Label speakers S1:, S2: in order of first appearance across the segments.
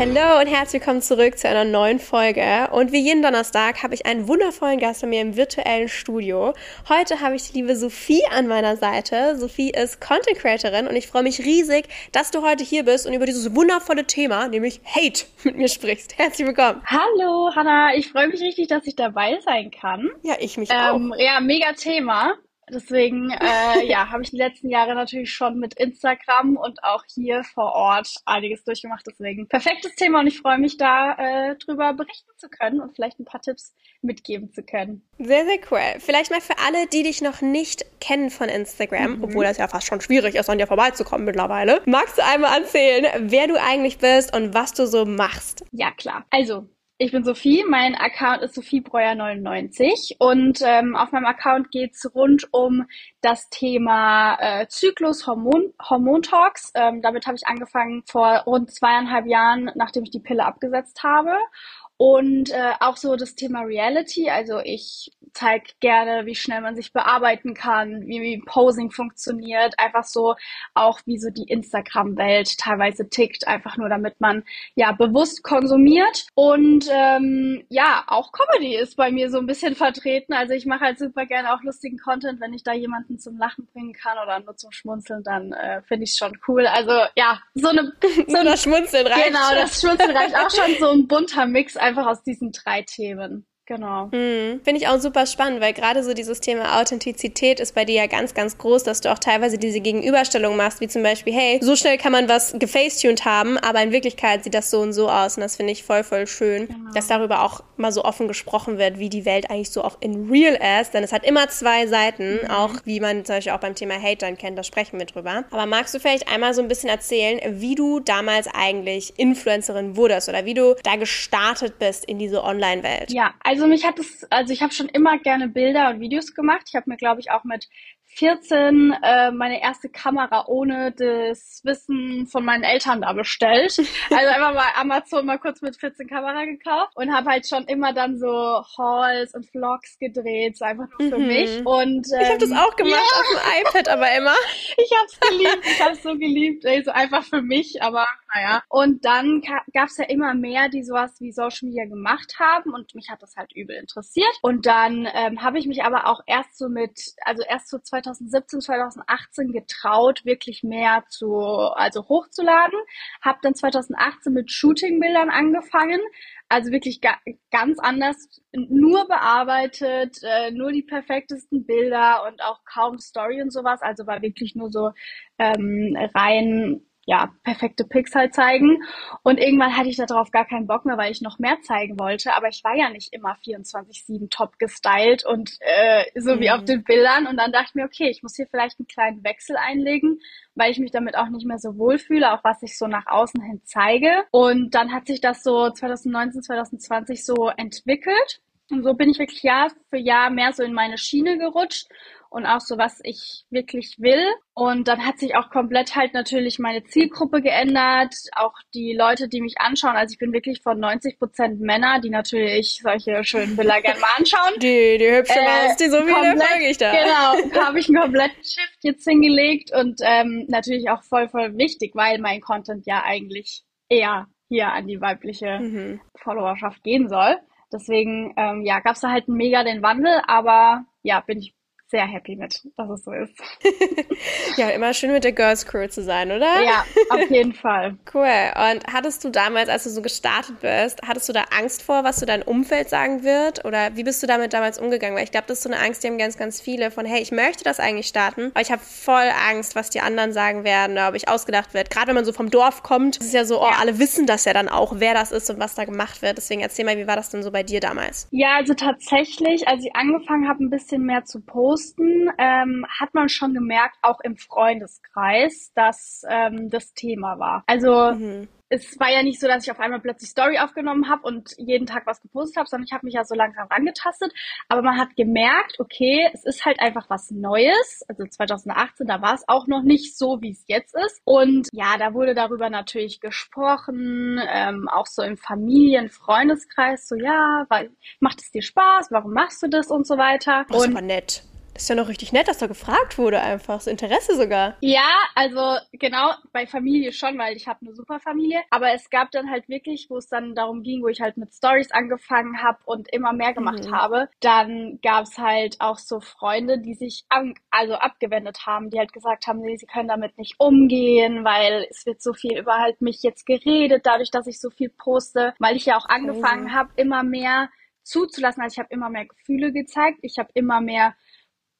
S1: Hallo und herzlich willkommen zurück zu einer neuen Folge. Und wie jeden Donnerstag habe ich einen wundervollen Gast bei mir im virtuellen Studio. Heute habe ich die liebe Sophie an meiner Seite. Sophie ist Content Creatorin und ich freue mich riesig, dass du heute hier bist und über dieses wundervolle Thema, nämlich Hate, mit mir sprichst. Herzlich willkommen.
S2: Hallo Hanna, ich freue mich richtig, dass ich dabei sein kann.
S1: Ja, ich mich
S2: Ähm,
S1: auch.
S2: ja, mega Thema. Deswegen, äh, ja, habe ich die letzten Jahre natürlich schon mit Instagram und auch hier vor Ort einiges durchgemacht. Deswegen perfektes Thema und ich freue mich da äh, drüber berichten zu können und vielleicht ein paar Tipps mitgeben zu können.
S1: Sehr, sehr cool. Vielleicht mal für alle, die dich noch nicht kennen von Instagram,
S2: Mhm.
S1: obwohl das ja fast schon schwierig ist, an dir vorbeizukommen mittlerweile. Magst du einmal erzählen, wer du eigentlich bist und was du so machst?
S2: Ja, klar. Also, ich bin Sophie, mein Account ist sophiebreuer99 und ähm, auf meinem Account geht's rund um das Thema äh, Zyklus, Hormon, Hormontalks. Ähm, damit habe ich angefangen vor rund zweieinhalb Jahren, nachdem ich die Pille abgesetzt habe. Und äh, auch so das Thema Reality, also ich zeige gerne, wie schnell man sich bearbeiten kann, wie, wie Posing funktioniert, einfach so auch wie so die Instagram-Welt teilweise tickt, einfach nur damit man ja bewusst konsumiert. Und ähm, ja, auch Comedy ist bei mir so ein bisschen vertreten. Also ich mache halt super gerne auch lustigen Content, wenn ich da jemanden zum Lachen bringen kann oder nur zum Schmunzeln, dann äh, finde ich schon cool. Also ja, so eine
S1: So das Schmunzeln reicht
S2: Genau,
S1: schon.
S2: das Schmunzeln reicht auch schon so ein bunter Mix einfach aus diesen drei Themen. Genau.
S1: Mhm. Finde ich auch super spannend, weil gerade so dieses Thema Authentizität ist bei dir ja ganz, ganz groß, dass du auch teilweise diese Gegenüberstellung machst, wie zum Beispiel, hey, so schnell kann man was gefacetuned haben, aber in Wirklichkeit sieht das so und so aus. Und das finde ich voll, voll schön, dass darüber auch mal so offen gesprochen wird, wie die Welt eigentlich so auch in real ist. Denn es hat immer zwei Seiten, auch wie man zum Beispiel auch beim Thema Hate dann kennt, da sprechen wir drüber. Aber magst du vielleicht einmal so ein bisschen erzählen, wie du damals eigentlich Influencerin wurdest oder wie du da gestartet bist in diese Online-Welt?
S2: Ja, also mich hat es, also ich habe schon immer gerne Bilder und Videos gemacht. Ich habe mir, glaube ich, auch mit 14 äh, meine erste Kamera ohne das Wissen von meinen Eltern da bestellt. Also einfach mal Amazon mal kurz mit 14 Kamera gekauft und habe halt schon immer dann so Hauls und Vlogs gedreht, so einfach nur für
S1: Mhm.
S2: mich. Und ähm,
S1: Ich habe das auch gemacht
S2: ja.
S1: auf dem iPad, aber immer.
S2: Ich hab's geliebt, ich hab's so geliebt, ey, so einfach für mich, aber naja. Und dann gab's ja immer mehr, die sowas wie Social Media gemacht haben und mich hat das halt übel interessiert. Und dann ähm, habe ich mich aber auch erst so mit, also erst so 2017, 2018 getraut, wirklich mehr zu, also hochzuladen. Hab dann 2018 mit Shootingbildern angefangen. Also wirklich ga ganz anders, nur bearbeitet, äh, nur die perfektesten Bilder und auch kaum Story und sowas. Also war wirklich nur so ähm, rein, ja, perfekte Pics halt zeigen. Und irgendwann hatte ich darauf gar keinen Bock mehr, weil ich noch mehr zeigen wollte. Aber ich war ja nicht immer 24-7 top gestylt und äh, so wie
S1: Mhm.
S2: auf den Bildern. Und dann dachte ich mir, okay, ich muss hier vielleicht einen kleinen Wechsel einlegen, weil ich mich damit auch nicht mehr so wohlfühle, auch was ich so nach außen hin zeige. Und dann hat sich das so 2019, 2020 so entwickelt. Und so bin ich wirklich Jahr für Jahr mehr so in meine Schiene gerutscht und auch so, was ich wirklich will. Und dann hat sich auch komplett halt natürlich meine Zielgruppe geändert, auch die Leute, die mich anschauen. Also ich bin wirklich von 90 Prozent Männer, die natürlich solche schönen Bilder gerne mal anschauen.
S1: Die, die hübsche
S2: Äh,
S1: Maus, die so viele folge ich da.
S2: Genau, habe ich einen kompletten Shift jetzt hingelegt und ähm, natürlich auch voll, voll wichtig, weil mein Content ja eigentlich eher hier an die weibliche
S1: Mhm.
S2: Followerschaft gehen soll. Deswegen, ähm, ja, gab's da halt mega den Wandel, aber ja, bin ich sehr happy mit, dass es so ist.
S1: Ja, immer schön mit der Girls Crew zu sein, oder?
S2: Ja, auf jeden Fall.
S1: Cool. Und hattest du damals, als du so gestartet bist, hattest du da Angst vor, was so dein Umfeld sagen wird? Oder wie bist du damit damals umgegangen? Weil ich glaube, das ist so eine Angst, die haben ganz, ganz viele von, hey, ich möchte das eigentlich starten, aber ich habe voll Angst, was die anderen sagen werden, ob ich ausgedacht wird. Gerade wenn man so vom Dorf kommt, ist es ja so, oh,
S2: Ja.
S1: alle wissen das ja dann auch, wer das ist und was da gemacht wird. Deswegen erzähl mal, wie war das denn so bei dir damals?
S2: Ja, also tatsächlich, als ich angefangen habe, ein bisschen mehr zu posten, ähm, hat man schon gemerkt, auch im Freundeskreis, dass ähm, das Thema war. Also
S1: Mhm.
S2: es war ja nicht so, dass ich auf einmal plötzlich Story aufgenommen habe und jeden Tag was gepostet habe, sondern ich habe mich ja so langsam rangetastet. Aber man hat gemerkt, okay, es ist halt einfach was Neues. Also 2018, da war es auch noch nicht so, wie es jetzt ist. Und ja, da wurde darüber natürlich gesprochen, ähm, auch so im Familien-, Freundeskreis, so ja, weil, macht es dir Spaß, warum machst du das und so weiter.
S1: Das
S2: und
S1: aber nett. Ist ja noch richtig nett, dass da gefragt wurde einfach. So Interesse sogar.
S2: Ja, also genau, bei Familie schon, weil ich habe eine super Familie. Aber es gab dann halt wirklich, wo es dann darum ging, wo ich halt mit Stories angefangen habe und immer mehr gemacht
S1: Mhm.
S2: habe, dann gab es halt auch so Freunde, die sich an, also abgewendet haben, die halt gesagt haben, nee, sie können damit nicht umgehen, weil es wird so viel über halt mich jetzt geredet, dadurch, dass ich so viel poste, weil ich ja auch angefangen habe, immer mehr zuzulassen. Also ich habe immer mehr Gefühle gezeigt, ich habe immer mehr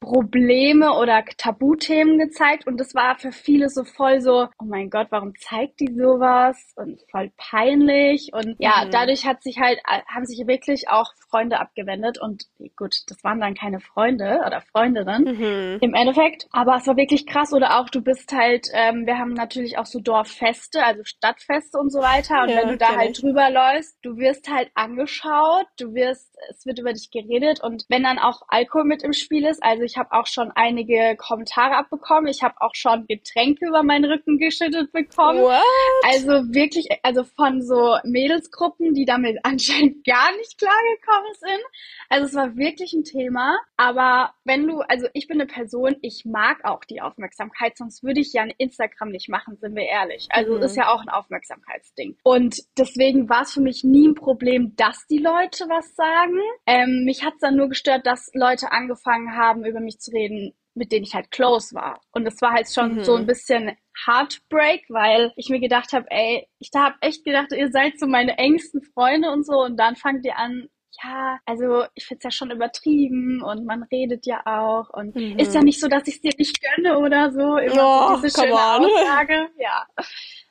S2: Probleme oder Tabuthemen gezeigt und das war für viele so voll so, oh mein Gott, warum zeigt die sowas? Und voll peinlich. Und ja,
S1: Mhm.
S2: dadurch hat sich halt, haben sich wirklich auch Freunde abgewendet und gut, das waren dann keine Freunde oder Freundinnen
S1: Mhm.
S2: im Endeffekt, aber es war wirklich krass. Oder auch du bist halt, ähm, wir haben natürlich auch so Dorffeste, also Stadtfeste und so weiter. Und
S1: Ja,
S2: wenn du da halt drüber läufst, du wirst halt angeschaut, du wirst, es wird über dich geredet. Und wenn dann auch Alkohol mit im Spiel ist, also ich habe auch schon einige Kommentare abbekommen, ich habe auch schon Getränke über meinen Rücken geschüttet bekommen.
S1: What?
S2: Also wirklich, also von so Mädelsgruppen, die damit anscheinend gar nicht klargekommen sind. Also es war wirklich ein Thema. Aber wenn du, also ich bin eine Person, ich mag auch die Aufmerksamkeit, sonst würde ich ja ein Instagram nicht machen, sind wir ehrlich. Also
S1: Mhm.
S2: ist ja auch ein Aufmerksamkeitsding. Und deswegen war es für mich nie ein Problem, dass die Leute was sagen. Ähm, mich hat es dann nur gestört, dass Leute angefangen haben, über mich zu reden, mit denen ich halt close war. Und das war halt schon
S1: Mhm.
S2: so ein bisschen Heartbreak, weil ich mir gedacht habe, ey, ich da hab echt gedacht, ihr seid so meine engsten Freunde und so und dann fangt ihr an, ja, also ich find's ja schon übertrieben und man redet ja auch und
S1: Mhm.
S2: ist ja nicht so, dass ich dir nicht gönne oder so. Immer
S1: Oh,
S2: so diese schöne
S1: on.
S2: Aussage. Ja.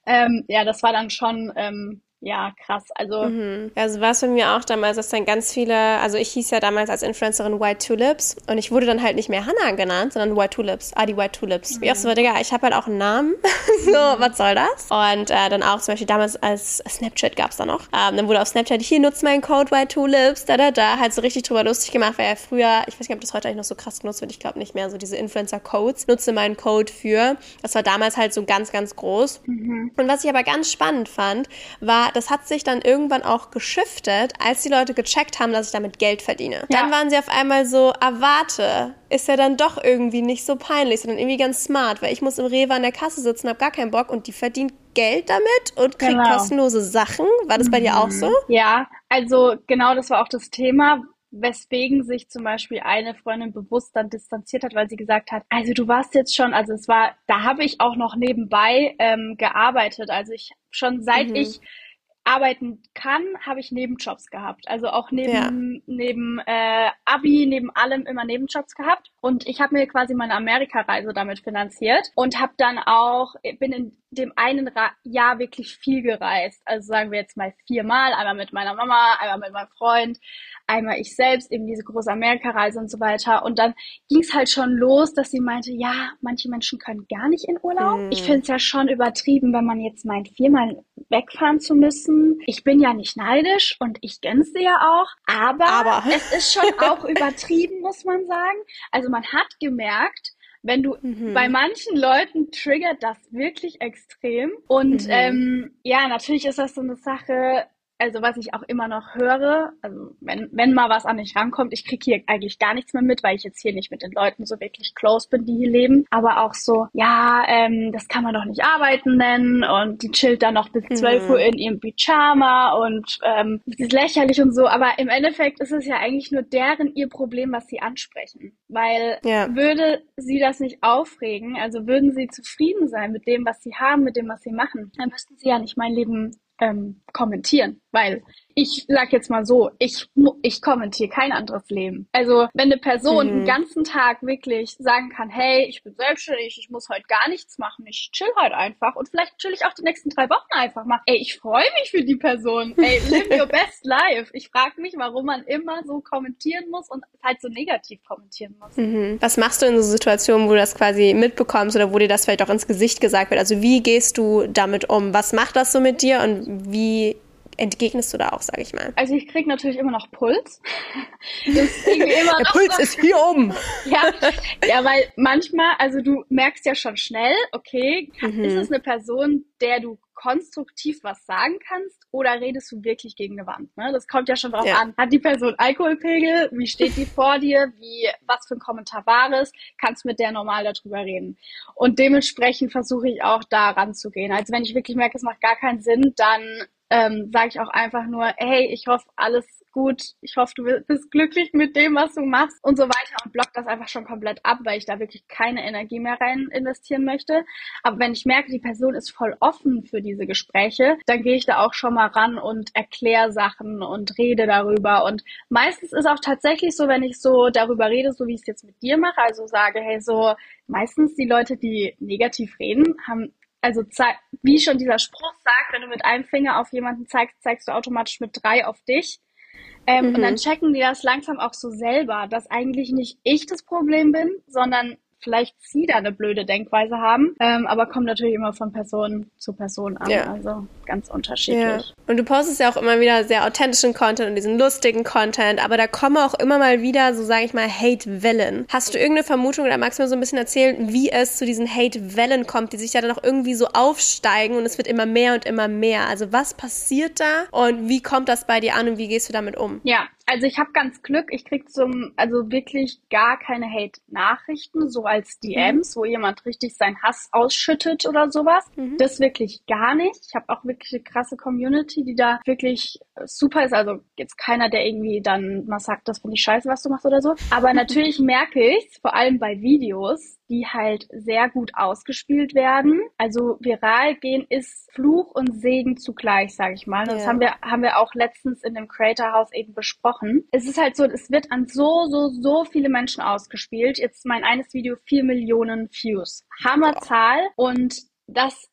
S2: Ähm, ja, das war dann schon ähm, ja krass. Also
S1: Mhm. Also war es bei mir auch damals, dass dann ganz viele, also ich hieß ja damals als Influencerin White Tulips und ich wurde dann halt nicht mehr Hannah genannt, sondern White Tulips, ah, die White Tulips. Wie auch so, Digga, ich habe halt auch einen Namen, so, was soll das? Und äh, dann auch zum Beispiel damals als Snapchat gab's da noch, ähm, dann wurde auf Snapchat, hier nutzt meinen Code White Tulips, da, da, da, halt so richtig drüber lustig gemacht, weil ja früher, ich weiß nicht, ob das heute eigentlich noch so krass genutzt wird, ich glaube nicht mehr, so diese Influencer-Codes, nutze meinen Code für, das war damals halt so ganz, ganz groß. Und was ich aber ganz spannend fand, war, das hat sich dann irgendwann auch geschiftet, als die Leute gecheckt haben, dass ich damit Geld verdiene.
S2: Ja.
S1: Dann waren sie auf einmal so, ah, warte, ist ja dann doch irgendwie nicht so peinlich, sondern irgendwie ganz smart, weil ich muss im Rewe an der Kasse sitzen, hab gar keinen Bock und die verdient Geld damit und kriegt
S2: Genau.
S1: kostenlose Sachen. War das bei dir auch so?
S2: Ja, also genau das war auch das Thema, weswegen sich zum Beispiel eine Freundin bewusst dann distanziert hat, weil sie gesagt hat, also du warst jetzt schon, also es war, da habe ich auch noch nebenbei ähm, gearbeitet. Also ich schon seit
S1: Mhm.
S2: ich arbeiten kann, habe ich Nebenjobs gehabt. Also auch neben,
S1: Ja.
S2: neben äh, Abi, neben allem immer Nebenjobs gehabt. Und ich habe mir quasi meine Amerikareise damit finanziert und habe dann auch, bin in dem einen Ra Jahr wirklich viel gereist. Also sagen wir jetzt mal viermal, einmal mit meiner Mama, einmal mit meinem Freund, einmal ich selbst, eben diese große Amerikareise und so weiter. Und dann ging es halt schon los, dass sie meinte, ja, manche Menschen können gar nicht in Urlaub.
S1: Hm.
S2: Ich finde es ja schon übertrieben, wenn man jetzt meint, viermal wegfahren zu müssen. Ich bin ja nicht neidisch und ich dir ja auch, aber,
S1: Aber.
S2: es ist schon auch übertrieben, muss man sagen. Also man hat gemerkt, wenn du
S1: Mhm.
S2: bei manchen Leuten triggert das wirklich extrem. Und
S1: Mhm.
S2: ähm, ja, natürlich ist das so eine Sache, also was ich auch immer noch höre, also wenn, wenn mal was an mich rankommt, ich krieg hier eigentlich gar nichts mehr mit, weil ich jetzt hier nicht mit den Leuten so wirklich close bin, die hier leben. Aber auch so, ja, ähm, das kann man doch nicht arbeiten nennen und die chillt dann noch bis
S1: Mhm.
S2: 12 Uhr in ihrem Pyjama und ähm, das ist lächerlich und so. Aber im Endeffekt ist es ja eigentlich nur deren ihr Problem, was sie ansprechen. Weil
S1: Ja.
S2: würde sie das nicht aufregen, also würden sie zufrieden sein mit dem, was sie haben, mit dem, was sie machen, dann müssten sie ja nicht mein Leben ähm, kommentieren, weil ich sag jetzt mal so, ich, ich kommentiere kein anderes Leben. Also wenn eine Person mhm. den ganzen Tag wirklich sagen kann, hey, ich bin selbstständig, ich muss heute gar nichts machen, ich chill heute einfach und vielleicht chill ich auch die nächsten drei Wochen einfach mal. Ey, ich freue mich für die Person. Ey, live your best life. Ich frage mich, warum man immer so kommentieren muss und halt so negativ kommentieren muss.
S1: Mhm. Was machst du in so Situationen, wo du das quasi mitbekommst oder wo dir das vielleicht auch ins Gesicht gesagt wird? Also wie gehst du damit um? Was macht das so mit dir und wie entgegnest du da auch, sage ich mal?
S2: Also ich kriege natürlich immer noch Puls.
S1: Der Puls so, ist hier oben.
S2: ja, ja, weil manchmal, also du merkst ja schon schnell, okay, mhm. ist es eine Person, der du konstruktiv was sagen kannst oder redest du wirklich gegen eine Wand? Ne? Das kommt ja schon drauf ja. an. Hat die Person Alkoholpegel? Wie steht die vor dir? Wie, was für ein Kommentar war es? Kannst mit der normal darüber reden? Und dementsprechend versuche ich auch da ranzugehen. Also wenn ich wirklich merke, es macht gar keinen Sinn, dann ähm, sage ich auch einfach nur, hey, ich hoffe, alles gut, ich hoffe, du bist glücklich mit dem, was du machst und so weiter und block das einfach schon komplett ab, weil ich da wirklich keine Energie mehr rein investieren möchte. Aber wenn ich merke, die Person ist voll offen für diese Gespräche, dann gehe ich da auch schon mal ran und erkläre Sachen und rede darüber. Und meistens ist auch tatsächlich so, wenn ich so darüber rede, so wie ich es jetzt mit dir mache, also sage, hey, so meistens die Leute, die negativ reden, haben also wie schon dieser Spruch sagt, wenn du mit einem Finger auf jemanden zeigst, zeigst du automatisch mit drei auf dich. Ähm, mhm. Und dann mhm. checken die das langsam auch so selber, dass eigentlich nicht ich das Problem bin, sondern vielleicht sie da eine blöde Denkweise haben, ähm, aber kommt natürlich immer von Person zu Person an. Ja. Also ganz unterschiedlich. Ja.
S1: Und du postest ja auch immer wieder sehr authentischen Content und diesen lustigen Content, aber da kommen auch immer mal wieder, so sage ich mal, Hate-Wellen. Hast du irgendeine Vermutung oder magst du mir so ein bisschen erzählen, wie es zu diesen Hate-Wellen kommt, die sich ja dann auch irgendwie so aufsteigen und es wird immer mehr und immer mehr? Also was passiert da und wie kommt das bei dir an und wie gehst du damit um?
S2: Ja, also ich habe ganz Glück, ich krieg zum, also wirklich gar keine Hate-Nachrichten, so als DMs, mhm. wo jemand richtig seinen Hass ausschüttet oder sowas. Mhm. Das wirklich gar nicht. Ich habe auch wirklich eine krasse Community, die da wirklich super ist. Also jetzt keiner, der irgendwie dann mal sagt, das finde ich scheiße, was du machst oder so. Aber natürlich merke ich vor allem bei Videos, die halt sehr gut ausgespielt werden. Also viral gehen ist Fluch und Segen zugleich, sage ich mal. Das ja. haben wir haben wir auch letztens in dem Creator House eben besprochen. Es ist halt so, es wird an so so so viele Menschen ausgespielt. Jetzt mein eines Video vier Millionen Views. Hammerzahl und das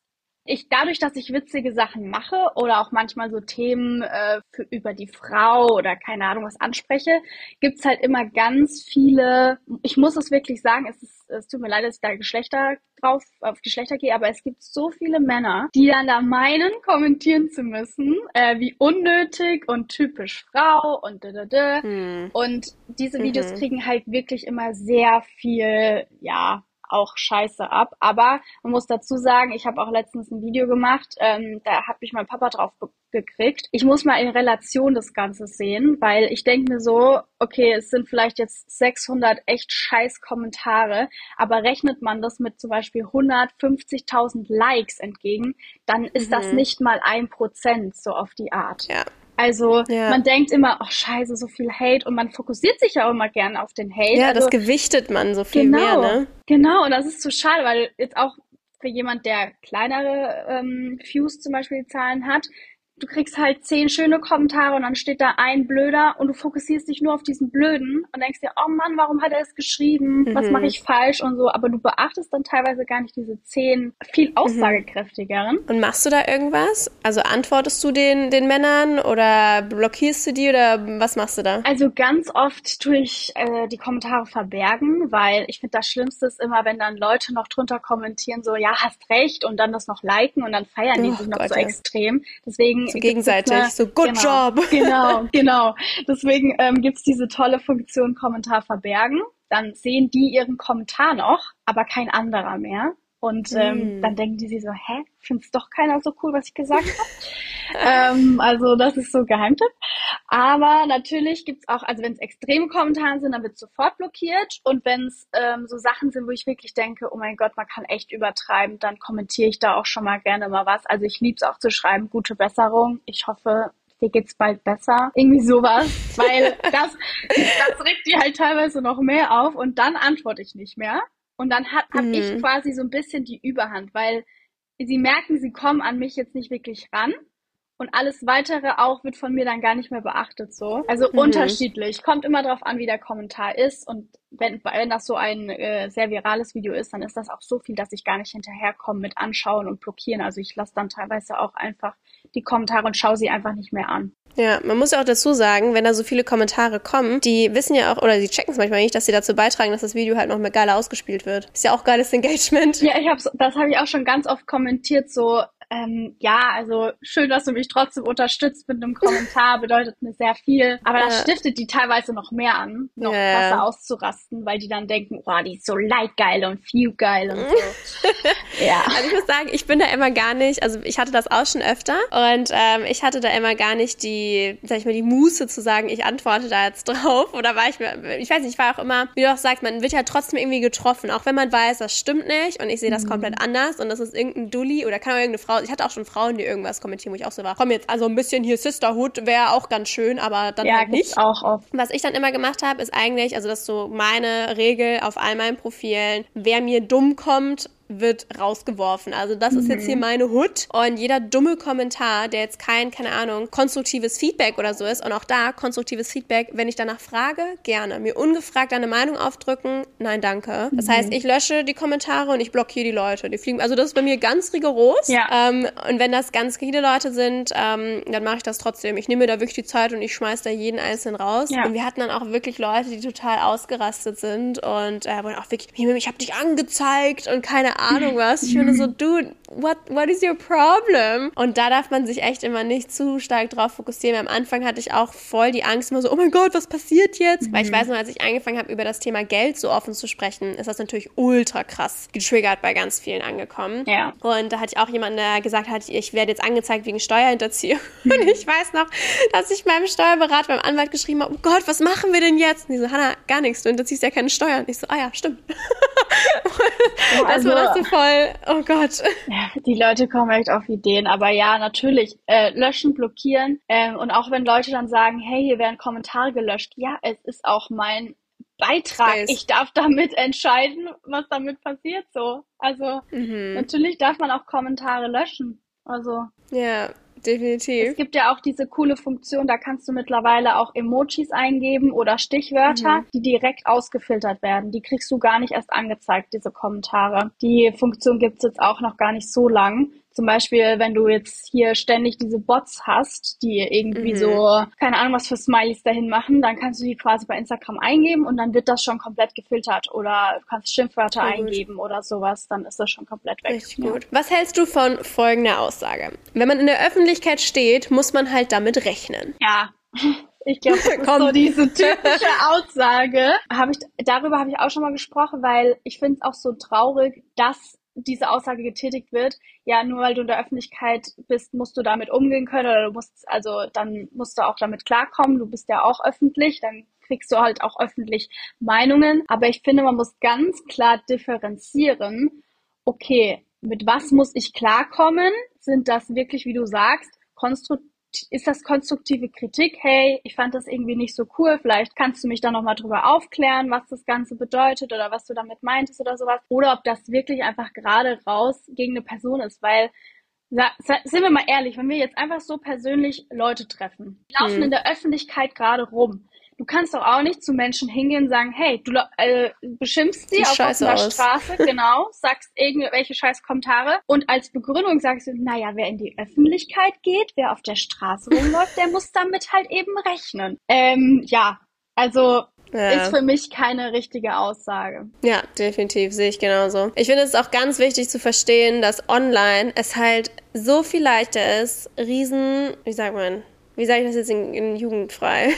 S2: ich dadurch, dass ich witzige Sachen mache oder auch manchmal so Themen äh, für, über die Frau oder keine Ahnung was anspreche, gibt's halt immer ganz viele, ich muss es wirklich sagen, es, ist, es tut mir leid, dass ich da Geschlechter drauf, auf Geschlechter gehe, aber es gibt so viele Männer, die dann da meinen, kommentieren zu müssen, äh, wie unnötig und typisch Frau und da, da, da. Hm. Und diese Videos mhm. kriegen halt wirklich immer sehr viel, ja, auch scheiße ab. Aber man muss dazu sagen, ich habe auch letztens ein Video gemacht, ähm, da hat mich mein Papa drauf gekriegt. Ich muss mal in Relation das Ganze sehen, weil ich denke mir so, okay, es sind vielleicht jetzt 600 echt scheiß Kommentare, aber rechnet man das mit zum Beispiel 150.000 Likes entgegen, dann ist mhm. das nicht mal ein Prozent so auf die Art. Ja. Also ja. man denkt immer, oh scheiße, so viel Hate und man fokussiert sich ja auch immer gerne auf den Hate.
S1: Ja,
S2: also,
S1: das gewichtet man so viel genau, mehr, ne?
S2: Genau, und das ist zu schade, weil jetzt auch für jemand, der kleinere ähm, Views zum Beispiel Zahlen hat, du kriegst halt zehn schöne Kommentare und dann steht da ein blöder und du fokussierst dich nur auf diesen blöden und denkst dir, oh Mann, warum hat er es geschrieben? Mhm. Was mache ich falsch und so. Aber du beachtest dann teilweise gar nicht diese zehn viel mhm. aussagekräftigeren.
S1: Und machst du da irgendwas? Also antwortest du den, den Männern oder blockierst du die oder was machst du da?
S2: Also ganz oft tue ich äh, die Kommentare verbergen, weil ich finde, das Schlimmste ist immer, wenn dann Leute noch drunter kommentieren, so, ja, hast recht und dann das noch liken und dann feiern die oh, sich noch Gott, so ja. extrem. Deswegen
S1: so gegenseitig, eine, so good
S2: genau,
S1: job.
S2: Genau, genau. Deswegen ähm, gibt diese tolle Funktion Kommentar verbergen. Dann sehen die ihren Kommentar noch, aber kein anderer mehr. Und ähm, mm. dann denken die sich so, hä, find's doch keiner so cool, was ich gesagt habe. ähm, also das ist so Geheimtipp. Aber natürlich gibt's auch, also wenn es extreme Kommentare sind, dann wird sofort blockiert. Und wenn es ähm, so Sachen sind, wo ich wirklich denke, oh mein Gott, man kann echt übertreiben, dann kommentiere ich da auch schon mal gerne mal was. Also ich lieb's auch zu schreiben, gute Besserung. Ich hoffe, dir geht's bald besser. Irgendwie sowas. Weil das, das regt die halt teilweise noch mehr auf und dann antworte ich nicht mehr. Und dann habe hab mhm. ich quasi so ein bisschen die Überhand, weil sie merken, sie kommen an mich jetzt nicht wirklich ran. Und alles weitere auch wird von mir dann gar nicht mehr beachtet so. Also mhm. unterschiedlich. Kommt immer darauf an, wie der Kommentar ist und wenn, wenn das so ein äh, sehr virales Video ist, dann ist das auch so viel, dass ich gar nicht hinterherkomme mit anschauen und blockieren. Also ich lasse dann teilweise auch einfach die Kommentare und schaue sie einfach nicht mehr an.
S1: Ja, man muss ja auch dazu sagen, wenn da so viele Kommentare kommen, die wissen ja auch, oder sie checken es manchmal nicht, dass sie dazu beitragen, dass das Video halt noch mehr geiler ausgespielt wird. Ist ja auch geiles Engagement.
S2: Ja, ich hab's, das habe ich auch schon ganz oft kommentiert, so, ähm, ja, also schön, dass du mich trotzdem unterstützt mit einem Kommentar, bedeutet mir sehr viel. Aber das stiftet die teilweise noch mehr an, noch ja. krasser auszurasten, weil die dann denken, oh, die ist so leidgeil und view geil und so.
S1: ja. Also ich muss sagen, ich bin da immer gar nicht, also ich hatte das auch schon öfter und ähm, ich hatte da immer gar nicht die, sag ich mal, die Muße zu sagen, ich antworte da jetzt drauf. Oder war ich mir, ich weiß nicht, ich war auch immer, wie du auch sagst, man wird ja trotzdem irgendwie getroffen, auch wenn man weiß, das stimmt nicht und ich sehe das mhm. komplett anders und das ist irgendein Dulli oder kann auch irgendeine Frau ich hatte auch schon Frauen, die irgendwas kommentieren, wo ich auch so war, komm jetzt, also ein bisschen hier Sisterhood wäre auch ganz schön, aber dann ja, halt nicht.
S2: auch oft.
S1: Was ich dann immer gemacht habe, ist eigentlich, also das ist so meine Regel auf all meinen Profilen, wer mir dumm kommt, wird rausgeworfen. Also das mhm. ist jetzt hier mhm. meine Hut und jeder dumme Kommentar, der jetzt kein, keine Ahnung, konstruktives Feedback oder so ist und auch da konstruktives Feedback, wenn ich danach frage, gerne. Mir ungefragt eine Meinung aufdrücken, nein, danke. Das mhm. heißt, ich lösche die Kommentare und ich blockiere die Leute. Die fliegen, also das ist bei mir ganz rigoros. Ja. Ähm, und wenn das ganz viele Leute sind, ähm, dann mache ich das trotzdem. Ich nehme mir da wirklich die Zeit und ich schmeiß da jeden einzelnen raus. Ja. Und wir hatten dann auch wirklich Leute, die total ausgerastet sind und äh, wollen auch wirklich, ich habe dich angezeigt und keine Ahnung was. Ich finde so, dude, what, what is your problem? Und da darf man sich echt immer nicht zu stark drauf fokussieren. Am Anfang hatte ich auch voll die Angst, immer so, oh mein Gott, was passiert jetzt? Mhm. Weil ich mhm. weiß noch, als ich angefangen habe, über das Thema Geld so offen zu sprechen, ist das natürlich ultra krass getriggert bei ganz vielen angekommen.
S2: Ja.
S1: Und da hatte ich auch jemanden, der gesagt hat, ich werde jetzt angezeigt wegen Steuerhinterziehung. Mhm. Und ich weiß noch, dass ich meinem Steuerberater, meinem Anwalt geschrieben habe, oh Gott, was machen wir denn jetzt? Und die so, Hannah, gar nichts, du hinterziehst ja keine Steuern. Und ich so, ah ja, stimmt. Oh, also, das war das so voll, oh Gott.
S2: Die Leute kommen echt auf Ideen, aber ja, natürlich, äh, löschen, blockieren ähm, und auch wenn Leute dann sagen, hey, hier werden Kommentare gelöscht, ja, es ist auch mein Beitrag. Space. Ich darf damit entscheiden, was damit passiert, so. Also, mhm. natürlich darf man auch Kommentare löschen. Also.
S1: Ja, definitiv.
S2: Es gibt ja auch diese coole Funktion, da kannst du mittlerweile auch Emojis eingeben oder Stichwörter, mhm. die direkt ausgefiltert werden. Die kriegst du gar nicht erst angezeigt, diese Kommentare. Die Funktion gibt's jetzt auch noch gar nicht so lang. Zum Beispiel, wenn du jetzt hier ständig diese Bots hast, die irgendwie mhm. so, keine Ahnung, was für Smileys dahin machen, dann kannst du die quasi bei Instagram eingeben und dann wird das schon komplett gefiltert. Oder du kannst Schimpfwörter Voll eingeben gut. oder sowas, dann ist das schon komplett weg.
S1: Richtig ja. gut. Was hältst du von folgender Aussage? Wenn man in der Öffentlichkeit steht, muss man halt damit rechnen.
S2: Ja. Ich glaube, das ist so diese typische Aussage. Hab ich, darüber habe ich auch schon mal gesprochen, weil ich finde es auch so traurig, dass diese Aussage getätigt wird, ja, nur weil du in der Öffentlichkeit bist, musst du damit umgehen können oder du musst, also dann musst du auch damit klarkommen, du bist ja auch öffentlich, dann kriegst du halt auch öffentlich Meinungen. Aber ich finde, man muss ganz klar differenzieren, okay, mit was muss ich klarkommen? Sind das wirklich, wie du sagst, konstruktiv ist das konstruktive Kritik? Hey, ich fand das irgendwie nicht so cool. Vielleicht kannst du mich da nochmal drüber aufklären, was das Ganze bedeutet oder was du damit meintest oder sowas. Oder ob das wirklich einfach gerade raus gegen eine Person ist, weil sind wir mal ehrlich, wenn wir jetzt einfach so persönlich Leute treffen, laufen hm. in der Öffentlichkeit gerade rum, Du kannst doch auch nicht zu Menschen hingehen und sagen, hey, du äh, beschimpfst sie auf offener Straße, genau, sagst irgendwelche scheiß Kommentare und als Begründung sagst du, naja, wer in die Öffentlichkeit geht, wer auf der Straße rumläuft, der muss damit halt eben rechnen. Ähm, ja, also ja. Ist für mich keine richtige Aussage.
S1: Ja, definitiv, sehe ich genauso. Ich finde es auch ganz wichtig zu verstehen, dass online es halt so viel leichter ist, riesen, wie sagt man, wie sage ich das jetzt in, in jugendfrei,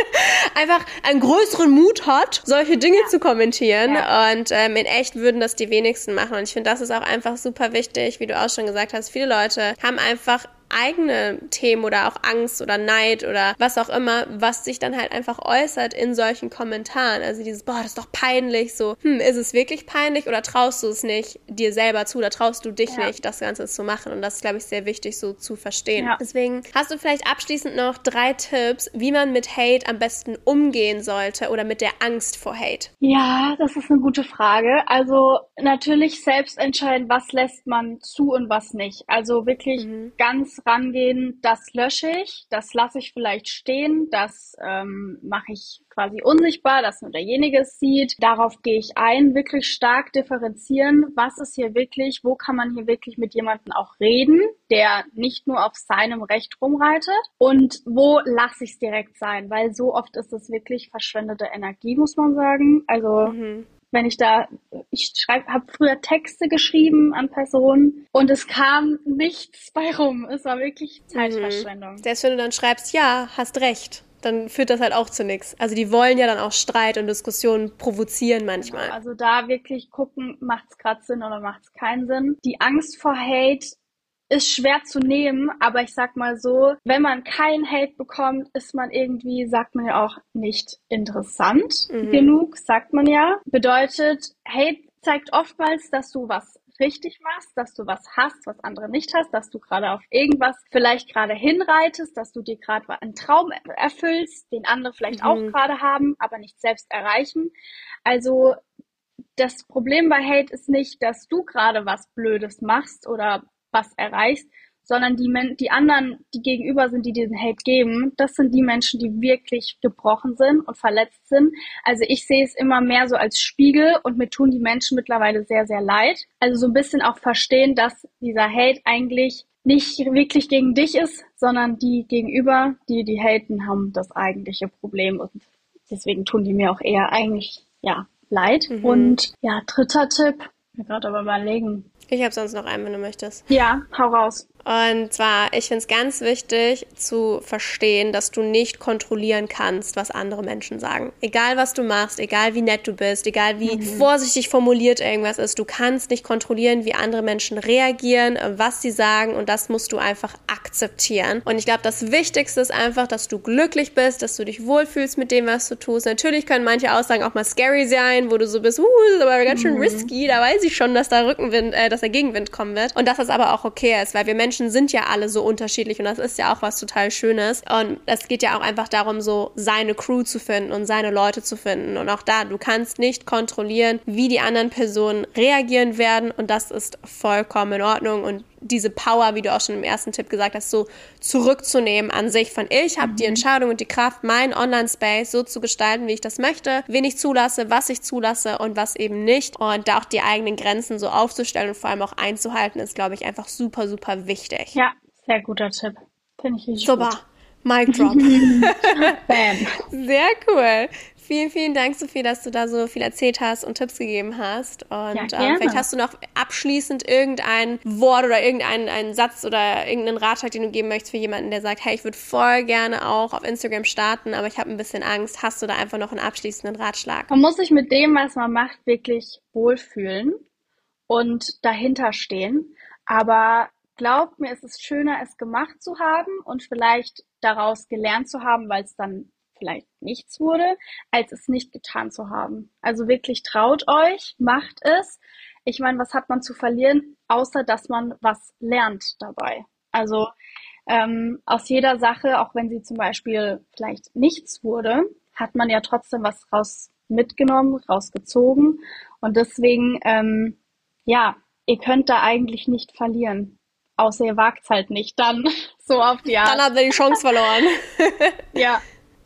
S1: einfach einen größeren Mut hat, solche Dinge ja. zu kommentieren. Ja. Und ähm, in echt würden das die wenigsten machen. Und ich finde, das ist auch einfach super wichtig, wie du auch schon gesagt hast. Viele Leute haben einfach eigene Themen oder auch Angst oder Neid oder was auch immer, was sich dann halt einfach äußert in solchen Kommentaren. Also dieses, boah, das ist doch peinlich, so, hm, ist es wirklich peinlich oder traust du es nicht dir selber zu oder traust du dich ja. nicht, das Ganze zu machen? Und das ist, glaube ich, sehr wichtig so zu verstehen. Ja. Deswegen hast du vielleicht abschließend noch drei Tipps, wie man mit Hate am besten umgehen sollte oder mit der Angst vor Hate?
S2: Ja, das ist eine gute Frage. Also natürlich selbst entscheiden, was lässt man zu und was nicht. Also wirklich mhm. ganz rangehen, das lösche ich, das lasse ich vielleicht stehen, das ähm, mache ich quasi unsichtbar, dass nur derjenige es sieht. Darauf gehe ich ein, wirklich stark differenzieren, was ist hier wirklich, wo kann man hier wirklich mit jemandem auch reden, der nicht nur auf seinem Recht rumreitet und wo lasse ich es direkt sein, weil so oft ist es wirklich verschwendete Energie, muss man sagen. Also mhm wenn ich da, ich schreibe, habe früher Texte geschrieben an Personen und es kam nichts bei rum. Es war wirklich Zeitverschwendung. Mhm.
S1: Selbst wenn du dann schreibst, ja, hast recht, dann führt das halt auch zu nichts. Also die wollen ja dann auch Streit und Diskussionen provozieren manchmal.
S2: Genau, also da wirklich gucken, macht es gerade Sinn oder macht es keinen Sinn. Die Angst vor Hate ist schwer zu nehmen, aber ich sag mal so, wenn man keinen Hate bekommt, ist man irgendwie, sagt man ja auch, nicht interessant mhm. genug, sagt man ja. Bedeutet, Hate zeigt oftmals, dass du was richtig machst, dass du was hast, was andere nicht hast, dass du gerade auf irgendwas vielleicht gerade hinreitest, dass du dir gerade einen Traum erfüllst, den andere vielleicht mhm. auch gerade haben, aber nicht selbst erreichen. Also das Problem bei Hate ist nicht, dass du gerade was Blödes machst oder was erreichst, sondern die, Men die anderen, die gegenüber sind, die diesen Hate geben, das sind die Menschen, die wirklich gebrochen sind und verletzt sind. Also ich sehe es immer mehr so als Spiegel und mir tun die Menschen mittlerweile sehr, sehr leid. Also so ein bisschen auch verstehen, dass dieser Hate eigentlich nicht wirklich gegen dich ist, sondern die gegenüber, die die haten, haben das eigentliche Problem und deswegen tun die mir auch eher eigentlich, ja, leid. Mhm. Und ja, dritter Tipp, mir gerade aber überlegen.
S1: Ich habe sonst noch einen, wenn du möchtest.
S2: Ja, hau raus.
S1: Und zwar, ich finde es ganz wichtig zu verstehen, dass du nicht kontrollieren kannst, was andere Menschen sagen. Egal, was du machst, egal wie nett du bist, egal wie mhm. vorsichtig formuliert irgendwas ist, du kannst nicht kontrollieren, wie andere Menschen reagieren, was sie sagen und das musst du einfach akzeptieren. Und ich glaube, das Wichtigste ist einfach, dass du glücklich bist, dass du dich wohlfühlst mit dem, was du tust. Natürlich können manche Aussagen auch mal scary sein, wo du so bist, uh, das ist aber ganz schön mhm. risky, da weiß ich schon, dass da Rückenwind, äh, dass der Gegenwind kommen wird. Und dass das aber auch okay ist, weil wir Menschen Menschen sind ja alle so unterschiedlich und das ist ja auch was total Schönes. Und es geht ja auch einfach darum, so seine Crew zu finden und seine Leute zu finden. Und auch da, du kannst nicht kontrollieren, wie die anderen Personen reagieren werden und das ist vollkommen in Ordnung und diese Power, wie du auch schon im ersten Tipp gesagt hast, so zurückzunehmen an sich von ich habe mhm. die Entscheidung und die Kraft, meinen Online-Space so zu gestalten, wie ich das möchte, wen ich zulasse, was ich zulasse und was eben nicht. Und da auch die eigenen Grenzen so aufzustellen und vor allem auch einzuhalten, ist, glaube ich, einfach super, super wichtig.
S2: Ja, sehr guter Tipp. Finde ich richtig
S1: Super.
S2: Gut.
S1: Mic Drop. Bam. Sehr cool. Vielen, vielen Dank, Sophie, dass du da so viel erzählt hast und Tipps gegeben hast. Und ja, ähm, vielleicht hast du noch abschließend irgendein Wort oder irgendeinen Satz oder irgendeinen Ratschlag, den du geben möchtest für jemanden, der sagt, hey, ich würde voll gerne auch auf Instagram starten, aber ich habe ein bisschen Angst. Hast du da einfach noch einen abschließenden Ratschlag?
S2: Man muss sich mit dem, was man macht, wirklich wohlfühlen und dahinter stehen. Aber glaubt mir, es ist schöner, es gemacht zu haben und vielleicht daraus gelernt zu haben, weil es dann vielleicht nichts wurde, als es nicht getan zu haben. Also wirklich traut euch, macht es. Ich meine, was hat man zu verlieren, außer dass man was lernt dabei? Also ähm, aus jeder Sache, auch wenn sie zum Beispiel vielleicht nichts wurde, hat man ja trotzdem was raus mitgenommen, rausgezogen. Und deswegen, ähm, ja, ihr könnt da eigentlich nicht verlieren. Außer ihr wagt es halt nicht, dann so auf die Art.
S1: Dann habt ihr die Chance verloren.
S2: ja,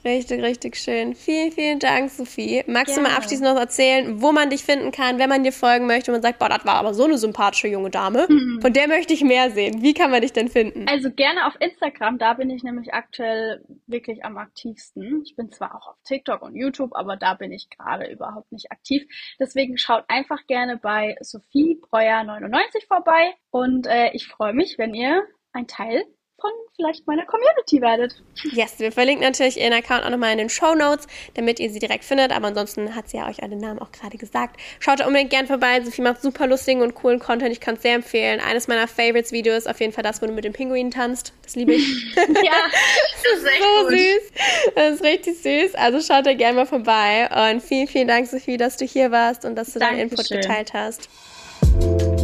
S1: Richtig, richtig schön. Vielen, vielen Dank, Sophie. Magst Gerne. du mal abschließend noch erzählen, wo man dich finden kann, wenn man dir folgen möchte und man sagt, boah, das war aber so eine sympathische junge Dame. Mhm. Von der möchte ich mehr sehen. Wie kann man dich denn finden?
S2: Also gerne auf Instagram, da bin ich nämlich aktuell wirklich am aktivsten. Ich bin zwar auch auf TikTok und YouTube, aber da bin ich gerade überhaupt nicht aktiv. Deswegen schaut einfach gerne bei Sophie Breuer 99 vorbei und äh, ich freue mich, wenn ihr ein Teil von vielleicht meiner Community werdet.
S1: Yes, wir verlinken natürlich ihren Account auch nochmal in den Show Notes, damit ihr sie direkt findet. Aber ansonsten hat sie ja euch alle Namen auch gerade gesagt. Schaut da unbedingt gern vorbei. Sophie macht super lustigen und coolen Content. Ich kann es sehr empfehlen. Eines meiner Favorites-Videos ist auf jeden Fall das, wo du mit dem Pinguin tanzt. Das liebe ich.
S2: ja, das ist echt so gut.
S1: süß. Das ist richtig süß. Also schaut da gerne mal vorbei. Und vielen, vielen Dank, Sophie, dass du hier warst und dass du Dankeschön. deinen Input geteilt hast.